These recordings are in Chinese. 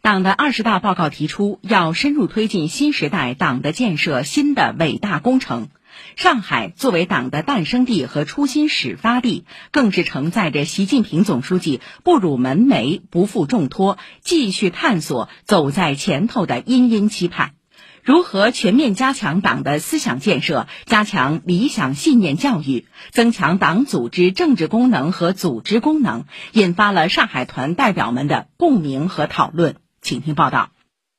党的二十大报告提出，要深入推进新时代党的建设新的伟大工程。上海作为党的诞生地和初心始发地，更是承载着习近平总书记不辱门楣、不负重托、继续探索、走在前头的殷殷期盼。如何全面加强党的思想建设，加强理想信念教育，增强党组织政治功能和组织功能，引发了上海团代表们的共鸣和讨论。请听报道。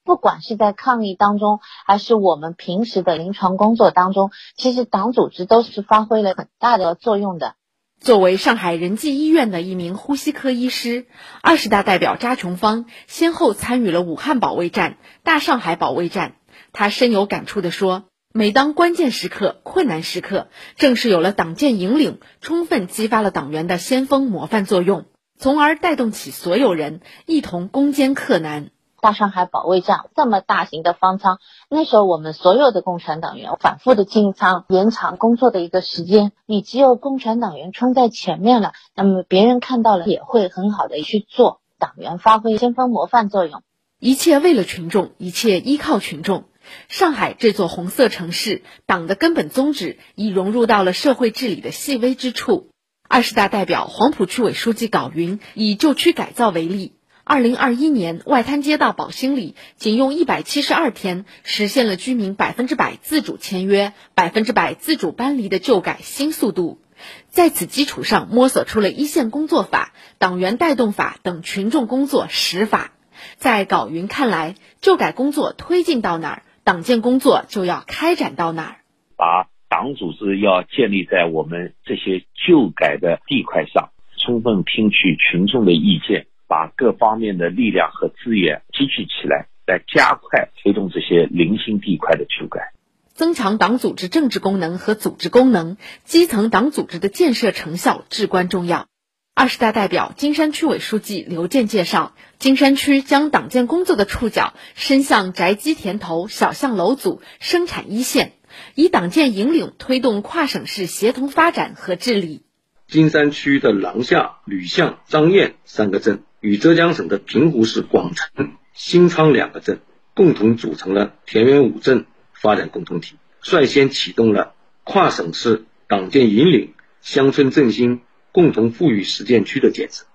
不管是在抗疫当中，还是我们平时的临床工作当中，其实党组织都是发挥了很大的作用的。作为上海仁济医院的一名呼吸科医师，二十大代表查琼芳先后参与了武汉保卫战、大上海保卫战。他深有感触地说：“每当关键时刻、困难时刻，正是有了党建引领，充分激发了党员的先锋模范作用，从而带动起所有人一同攻坚克难。”大上海保卫战这么大型的方舱，那时候我们所有的共产党员反复的进仓，延长工作的一个时间。你只有共产党员冲在前面了，那么别人看到了也会很好的去做。党员发挥先锋模范作用，一切为了群众，一切依靠群众。上海这座红色城市，党的根本宗旨已融入到了社会治理的细微之处。二十大代表、黄浦区委书记郜云以旧区改造为例。二零二一年，外滩街道宝兴里仅用一百七十二天，实现了居民百分之百自主签约、百分之百自主搬离的旧改新速度。在此基础上，摸索出了一线工作法、党员带动法等群众工作实法。在郜云看来，旧改工作推进到哪儿，党建工作就要开展到哪儿。把党组织要建立在我们这些旧改的地块上，充分听取群众的意见。把各方面的力量和资源集聚起来，来加快推动这些零星地块的修改，增强党组织政治功能和组织功能，基层党组织的建设成效至关重要。二十大代表、金山区委书记刘健介绍，金山区将党建工作的触角伸向宅基田头、小巷楼组、生产一线，以党建引领推动跨省市协同发展和治理。金山区的廊下、吕巷、张堰三个镇。与浙江省的平湖市广城、新昌两个镇共同组成了田园五镇发展共同体，率先启动了跨省市党建引领、乡村振兴共同富裕实践区的建设。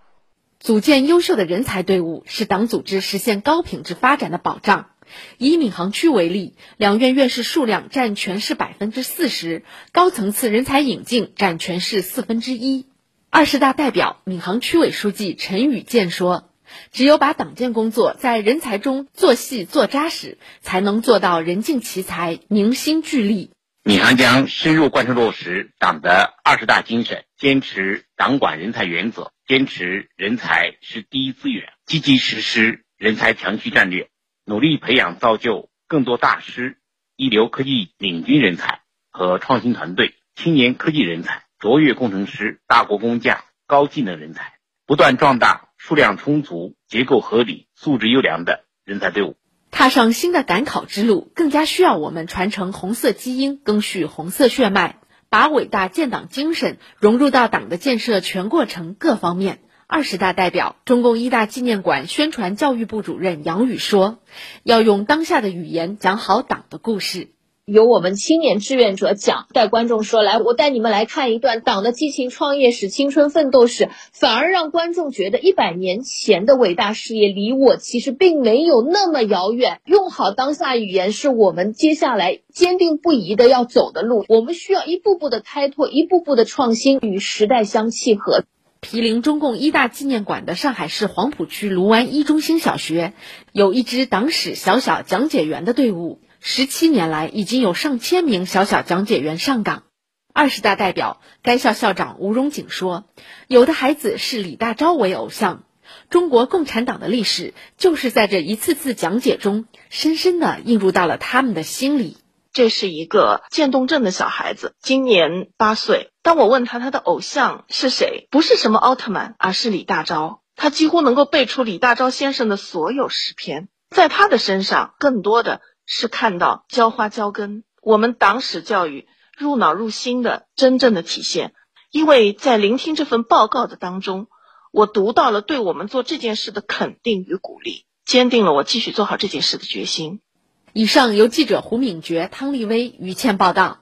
组建优秀的人才队伍是党组织实现高品质发展的保障。以闵行区为例，两院院士数量占全市百分之四十，高层次人才引进占全市四分之一。二十大代表、闵行区委书记陈宇健说：“只有把党建工作在人才中做细做扎实，才能做到人尽其才、凝心聚力。”闵行将深入贯彻落实党的二十大精神，坚持党管人才原则，坚持人才是第一资源，积极实施人才强区战略，努力培养造就更多大师、一流科技领军人才和创新团队、青年科技人才。卓越工程师、大国工匠、高技能人才，不断壮大数量充足、结构合理、素质优良的人才队伍。踏上新的赶考之路，更加需要我们传承红色基因，赓续红色血脉，把伟大建党精神融入到党的建设全过程各方面。二十大代表、中共一大纪念馆宣传教育部主任杨宇说：“要用当下的语言讲好党的故事。”由我们青年志愿者讲，带观众说：“来，我带你们来看一段党的激情创业史、青春奋斗史。”反而让观众觉得一百年前的伟大事业离我其实并没有那么遥远。用好当下语言，是我们接下来坚定不移的要走的路。我们需要一步步的开拓，一步步的创新，与时代相契合。毗邻中共一大纪念馆的上海市黄浦区卢湾一中心小学，有一支党史小小讲解员的队伍。十七年来，已经有上千名小小讲解员上岗。二十大代表、该校校长吴荣景说：“有的孩子视李大钊为偶像，中国共产党的历史就是在这一次次讲解中，深深的映入到了他们的心里。”这是一个渐冻症的小孩子，今年八岁。当我问他他的偶像是谁，不是什么奥特曼，而是李大钊。他几乎能够背出李大钊先生的所有诗篇。在他的身上，更多的。是看到浇花浇根，我们党史教育入脑入心的真正的体现。因为在聆听这份报告的当中，我读到了对我们做这件事的肯定与鼓励。坚定了我继续做好这件事的决心。以上由记者胡敏珏、汤立威、于倩报道。